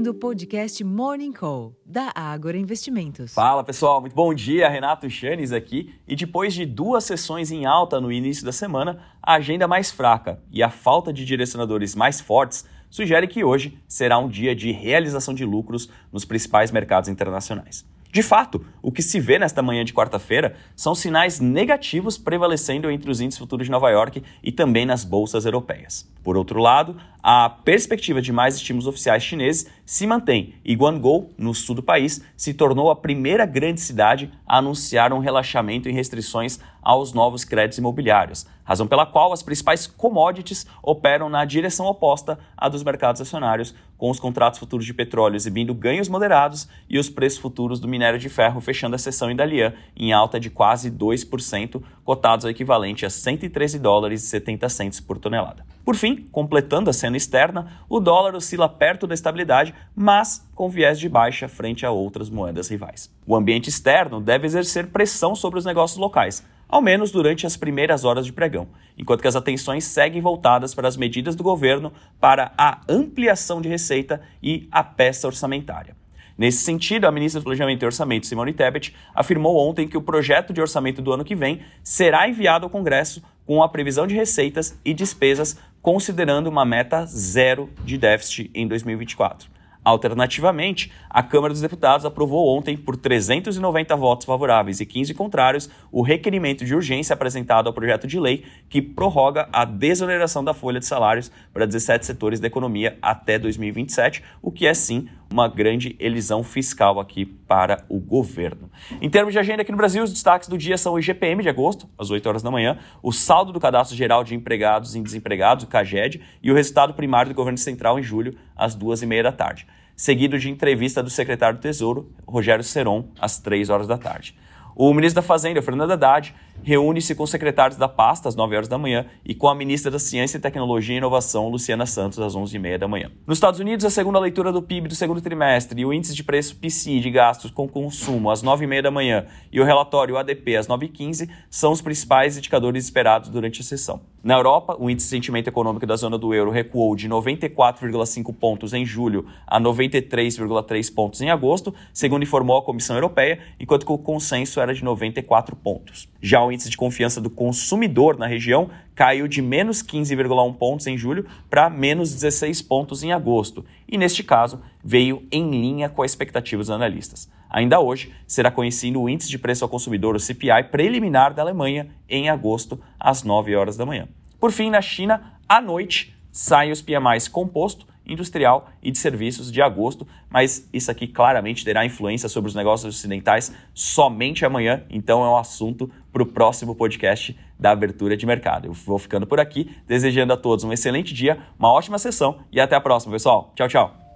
ouvindo o podcast Morning Call, da Ágora Investimentos. Fala pessoal, muito bom dia. Renato Chanes aqui. E depois de duas sessões em alta no início da semana, a agenda mais fraca e a falta de direcionadores mais fortes sugere que hoje será um dia de realização de lucros nos principais mercados internacionais. De fato, o que se vê nesta manhã de quarta-feira são sinais negativos prevalecendo entre os índices futuros de Nova York e também nas bolsas europeias. Por outro lado, a perspectiva de mais estímulos oficiais chineses se mantém e Guangzhou, no sul do país, se tornou a primeira grande cidade a anunciar um relaxamento em restrições aos novos créditos imobiliários, razão pela qual as principais commodities operam na direção oposta à dos mercados acionários, com os contratos futuros de petróleo exibindo ganhos moderados e os preços futuros do minério de ferro fechando a sessão em Dalian em alta de quase 2%, cotados ao equivalente a 113 dólares e 70 centos por tonelada. Por fim, completando a cena externa, o dólar oscila perto da estabilidade, mas com viés de baixa frente a outras moedas rivais. O ambiente externo deve exercer pressão sobre os negócios locais, ao menos durante as primeiras horas de pregão, enquanto que as atenções seguem voltadas para as medidas do governo para a ampliação de receita e a peça orçamentária. Nesse sentido, a ministra do Planejamento e Orçamento, Simone Tebet, afirmou ontem que o projeto de orçamento do ano que vem será enviado ao Congresso com a previsão de receitas e despesas considerando uma meta zero de déficit em 2024. Alternativamente, a Câmara dos Deputados aprovou ontem, por 390 votos favoráveis e 15 contrários, o requerimento de urgência apresentado ao projeto de lei que prorroga a desoneração da folha de salários para 17 setores da economia até 2027, o que é sim uma grande elisão fiscal aqui para o governo. Em termos de agenda aqui no Brasil, os destaques do dia são o IGPM de agosto, às 8 horas da manhã, o saldo do Cadastro Geral de Empregados e Desempregados, o CAGED, e o resultado primário do governo central em julho, às 2 e meia da tarde seguido de entrevista do secretário do Tesouro, Rogério Seron, às 3 horas da tarde. O ministro da Fazenda, Fernando Haddad, reúne-se com os secretários da pasta às 9 horas da manhã e com a ministra da Ciência, Tecnologia e Inovação, Luciana Santos, às 11h30 da manhã. Nos Estados Unidos, a segunda leitura do PIB do segundo trimestre e o índice de preço PCI de gastos com consumo às 9h30 da manhã e o relatório ADP às 9h15 são os principais indicadores esperados durante a sessão. Na Europa, o índice de sentimento econômico da zona do euro recuou de 94,5 pontos em julho a 93,3 pontos em agosto, segundo informou a Comissão Europeia, enquanto que o consenso era de 94 pontos. Já o índice de confiança do consumidor na região caiu de menos 15,1 pontos em julho para menos 16 pontos em agosto, e neste caso veio em linha com a expectativa dos analistas. Ainda hoje será conhecido o índice de preço ao consumidor, o CPI, preliminar da Alemanha em agosto, às 9 horas da manhã. Por fim, na China, à noite, saem os PMIs composto industrial e de serviços de agosto, mas isso aqui claramente terá influência sobre os negócios ocidentais somente amanhã, então é um assunto para o próximo podcast da abertura de mercado. Eu vou ficando por aqui, desejando a todos um excelente dia, uma ótima sessão e até a próxima, pessoal. Tchau, tchau.